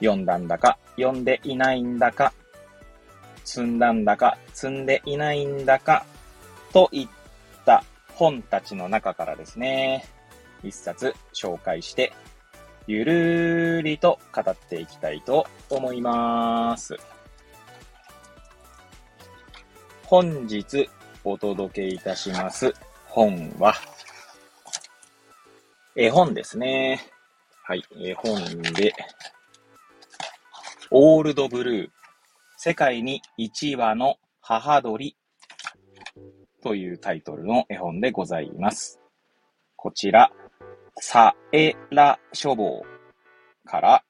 読んだんだか、読んでいないんだか、積んだんだか、積んでいないんだか、といった本たちの中からですね、一冊紹介して、ゆるーりと語っていきたいと思います。本日お届けいたします本は、絵本ですね。はい、絵本で、オールドブルー、世界に1羽の母鳥というタイトルの絵本でございます。こちら、サエラ書房から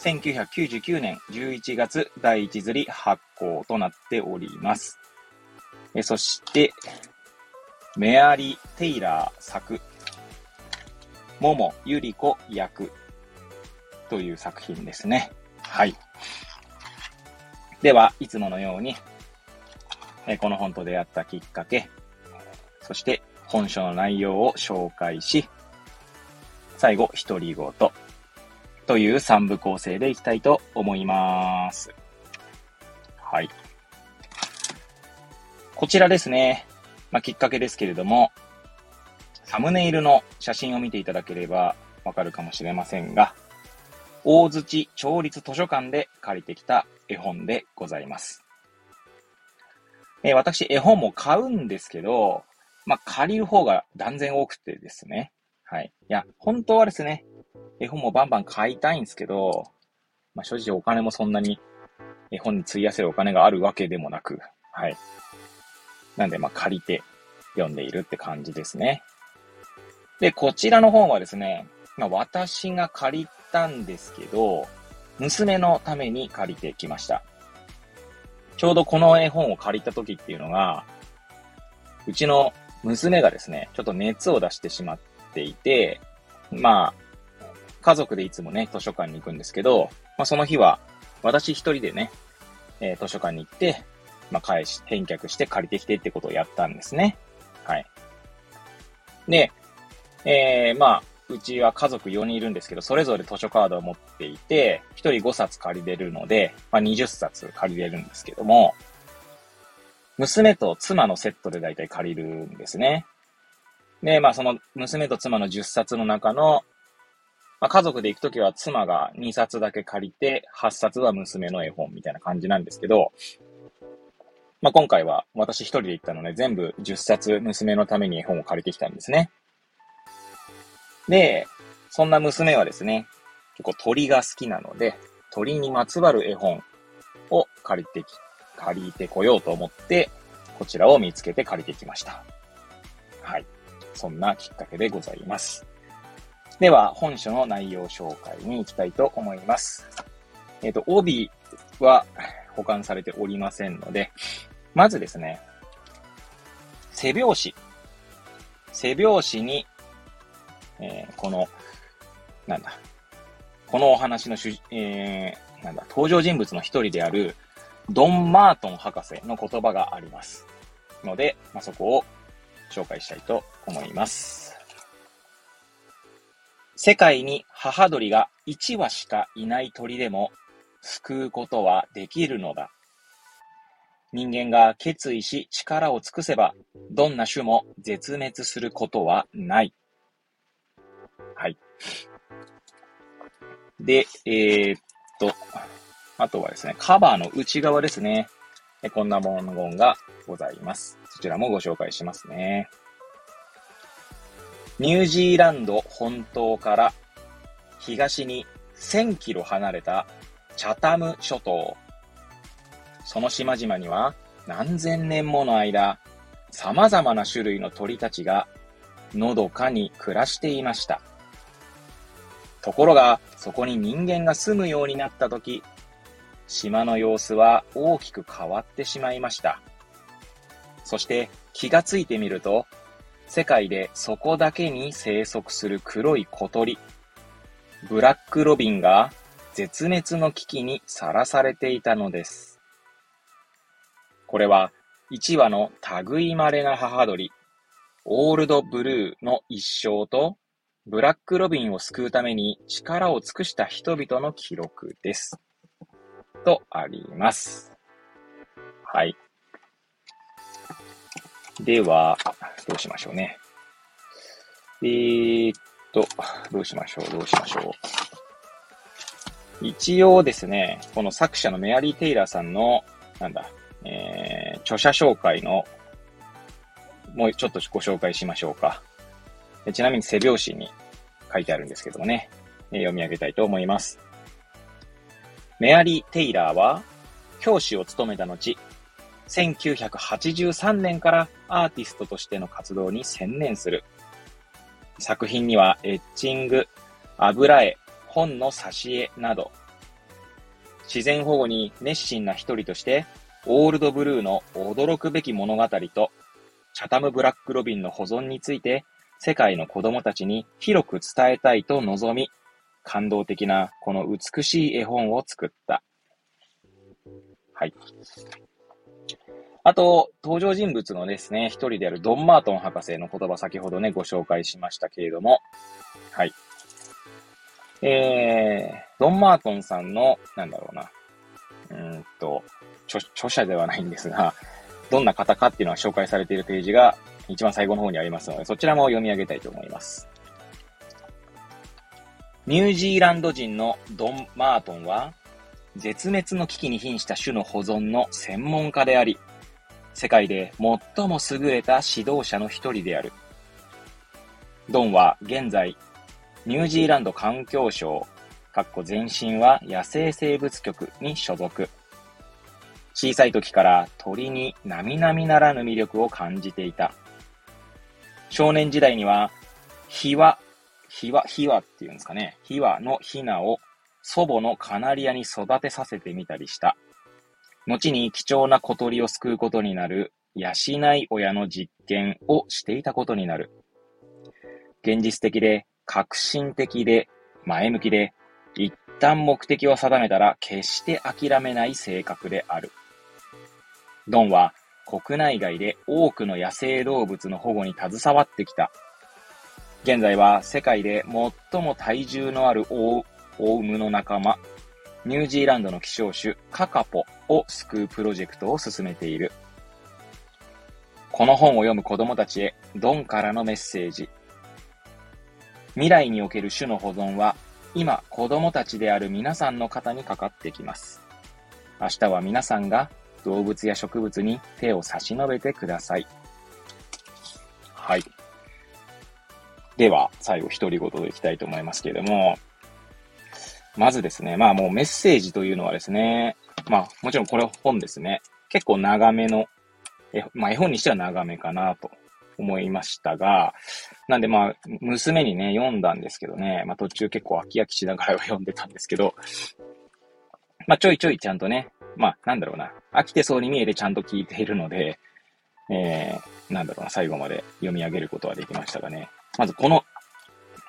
1999年11月第一釣り発行となっております。えそして、メアリー・テイラー作、モモ・ユリコ役という作品ですね。はい。では、いつものように、えこの本と出会ったきっかけ、そして本書の内容を紹介し、最後、独り言という3部構成でいきたいと思います。はい。こちらですね。まあ、きっかけですけれども、サムネイルの写真を見ていただければわかるかもしれませんが、大槌町立図書館で借りてきた絵本でございます。えー、私、絵本も買うんですけど、まあ、借りる方が断然多くてですね。はい。いや、本当はですね、絵本もバンバン買いたいんですけど、まあ、正直お金もそんなに絵本に費やせるお金があるわけでもなく、はい。なんで、まあ、借りて読んでいるって感じですね。で、こちらの本はですね、まあ、私が借りたんですけど、娘のために借りてきました。ちょうどこの絵本を借りた時っていうのが、うちの娘がですね、ちょっと熱を出してしまっていて、まあ、家族でいつもね、図書館に行くんですけど、まあその日は、私一人でね、えー、図書館に行って、まあ返し、返却して借りてきてってことをやったんですね。はい。で、えー、まあ、うちは家族4人いるんですけど、それぞれ図書カードを持っていて、1人5冊借りれるので、まあ20冊借りれるんですけども、娘と妻のセットで大体借りるんですね。で、まあその娘と妻の10冊の中の、まあ家族で行くときは妻が2冊だけ借りて、8冊は娘の絵本みたいな感じなんですけど、まあ今回は私一人で行ったので全部10冊娘のために絵本を借りてきたんですね。で、そんな娘はですね、結構鳥が好きなので、鳥にまつわる絵本を借りてき、借りてこようと思って、こちらを見つけて借りてきました。はい。そんなきっかけでございます。では、本書の内容紹介に行きたいと思います。えっ、ー、と、帯は保管されておりませんので、まずですね、背表紙。背表紙に、えー、この、なんだ、このお話の主、えー、なんだ、登場人物の一人である、ドン・マートン博士の言葉があります。ので、まあ、そこを紹介したいと思います。世界に母鳥が1羽しかいない鳥でも救うことはできるのだ。人間が決意し力を尽くせば、どんな種も絶滅することはない。はい。で、えー、っと、あとはですね、カバーの内側ですね。こんな文言がございます。そちらもご紹介しますね。ニュージーランド本島から東に1000キロ離れたチャタム諸島。その島々には何千年もの間、様々な種類の鳥たちがのどかに暮らしていました。ところが、そこに人間が住むようになったとき、島の様子は大きく変わってしまいました。そして気がついてみると、世界でそこだけに生息する黒い小鳥、ブラックロビンが絶滅の危機にさらされていたのです。これは1羽の類稀な母鳥、オールドブルーの一生と、ブラックロビンを救うために力を尽くした人々の記録です。とあります。はい。では、どうしましょうね。えー、っと、どうしましょう、どうしましょう。一応ですね、この作者のメアリー・テイラーさんの、なんだ、えー、著者紹介の、もうちょっとご紹介しましょうか。ちなみに背表紙に書いてあるんですけどもね、読み上げたいと思います。メアリー・テイラーは、教師を務めた後、1983年からアーティストとしての活動に専念する。作品にはエッチング、油絵、本の挿絵など、自然保護に熱心な一人として、オールドブルーの驚くべき物語と、チャタム・ブラック・ロビンの保存について、世界の子供たちに広く伝えたいと望み、感動的なこの美しい絵本を作った。はい。あと、登場人物のですね、一人であるドン・マートン博士の言葉先ほどね、ご紹介しましたけれども、はい。えー、ドン・マートンさんの、なんだろうな、うんと、著著者ではないんですが、どんな方かっていうのは紹介されているページが一番最後の方にありますので、そちらも読み上げたいと思います。ニュージーランド人のドン・マートンは、絶滅の危機に瀕した種の保存の専門家であり、世界で最も優れた指導者の一人である。ドンは現在、ニュージーランド環境省、かっこ前身は野生生物局に所属。小さい時から鳥に並々ならぬ魅力を感じていた。少年時代には、ヒワ、ヒワ、ヒワっていうんですかね。ヒワのヒナを祖母のカナリアに育てさせてみたりした。後に貴重な小鳥を救うことになる養い親の実験をしていたことになる。現実的で、革新的で、前向きで、一旦目的を定めたら決して諦めない性格である。ドンは国内外で多くの野生動物の保護に携わってきた。現在は世界で最も体重のあるオウムの仲間、ニュージーランドの希少種カカポを救うプロジェクトを進めている。この本を読む子供たちへドンからのメッセージ。未来における種の保存は今子供たちである皆さんの肩にかかってきます。明日は皆さんが動物や植物に手を差し伸べてください。はい。では、最後、独り言でいきたいと思いますけれども、まずですね、まあもうメッセージというのはですね、まあもちろんこれ本ですね。結構長めの、えまあ絵本にしては長めかなと思いましたが、なんでまあ娘にね、読んだんですけどね、まあ途中結構飽き飽きしながら読んでたんですけど、まあちょいちょいちゃんとね、まあなんだろうな、飽きてそうに見えてちゃんと聞いているので、えー、なんだろうな、最後まで読み上げることはできましたがね。まずこの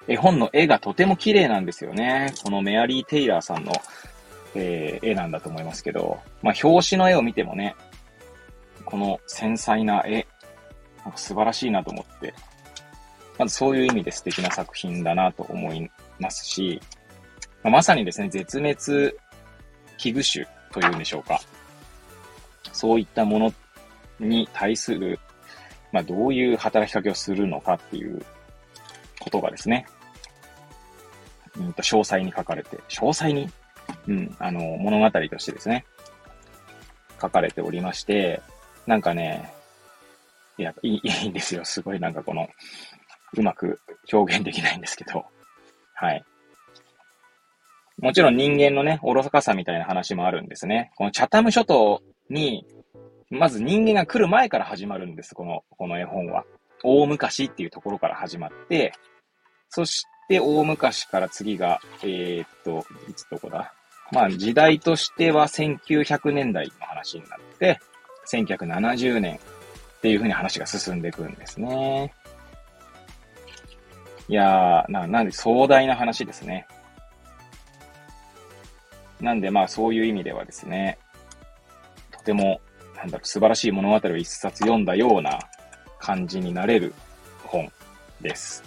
絵本の絵がとても綺麗なんですよね。このメアリー・テイラーさんの、えー、絵なんだと思いますけど、まあ、表紙の絵を見てもね、この繊細な絵、なんか素晴らしいなと思って、まずそういう意味で素敵な作品だなと思いますし、ま、まさにですね、絶滅危惧種というんでしょうか。そういったものに対する、まあ、どういう働きかけをするのかっていうことがですね、うんと詳細に書かれて、詳細に、うん、あの、物語としてですね、書かれておりまして、なんかね、いや、いいいいんですよ。すごいなんかこの、うまく表現できないんですけど、はい。もちろん人間のね、愚かさみたいな話もあるんですね。このチャタム諸島に、まず人間が来る前から始まるんです、この、この絵本は。大昔っていうところから始まって、そして大昔から次が、えー、っと、いつどこだ？まあ時代としては1900年代の話になって、1970年っていうふうに話が進んでいくんですね。いやー、な、なんで壮大な話ですね。なんでまあそういう意味ではですね、とても、なんだろ、素晴らしい物語を一冊読んだような感じになれる本です。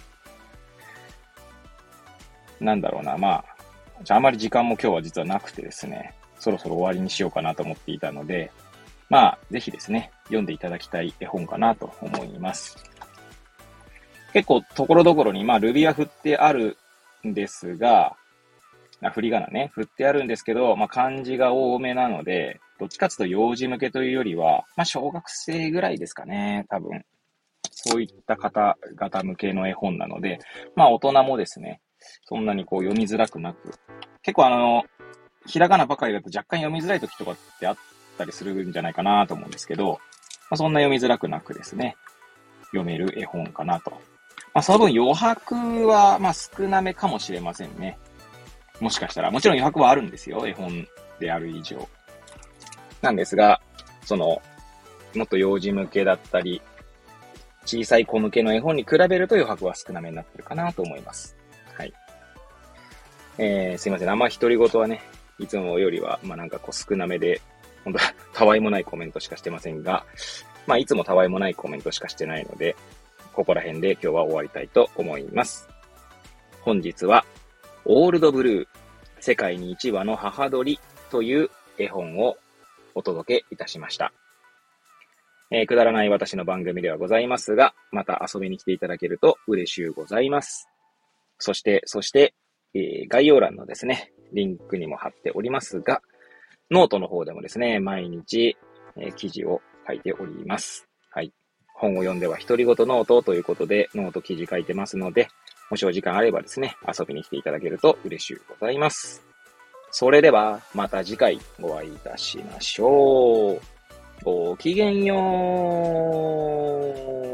なんだろうな、まあ、じゃああまり時間も今日は実はなくてですね、そろそろ終わりにしようかなと思っていたので、まあ、ぜひですね、読んでいただきたい絵本かなと思います。結構、ところどころに、まあ、ルビは振ってあるんですが、振り仮名ね、振ってあるんですけど、まあ、漢字が多めなので、どっちかというと幼児向けというよりは、まあ、小学生ぐらいですかね、多分。そういった方々向けの絵本なので、まあ、大人もですね、そんなにこう読みづらくなく、結構あの、ひらがなばかりだと若干読みづらい時とかってあったりするんじゃないかなと思うんですけど、まあ、そんな読みづらくなくですね、読める絵本かなと。まあ、その分余白は、まあ、少なめかもしれませんね。もしかしたら。もちろん余白はあるんですよ。絵本である以上。なんですが、その、もっと幼児向けだったり、小さい子向けの絵本に比べると余白は少なめになってるかなと思います。はい。えー、すいません。あんま独り言はね、いつもよりは、まあなんかこう少なめで、本当は たわいもないコメントしかしてませんが、まあいつもたわいもないコメントしかしてないので、ここら辺で今日は終わりたいと思います。本日は、オールドブルー、世界に一羽の母鳥という絵本をお届けいたしました。えー、くだらない私の番組ではございますが、また遊びに来ていただけると嬉しゅうございます。そして、そして、えー、概要欄のですね、リンクにも貼っておりますが、ノートの方でもですね、毎日、えー、記事を書いております。はい。本を読んでは独り言ノートということで、ノート記事書いてますので、もしお時間あればですね、遊びに来ていただけると嬉しゅうございます。それでは、また次回お会いいたしましょう。ごきげんよう。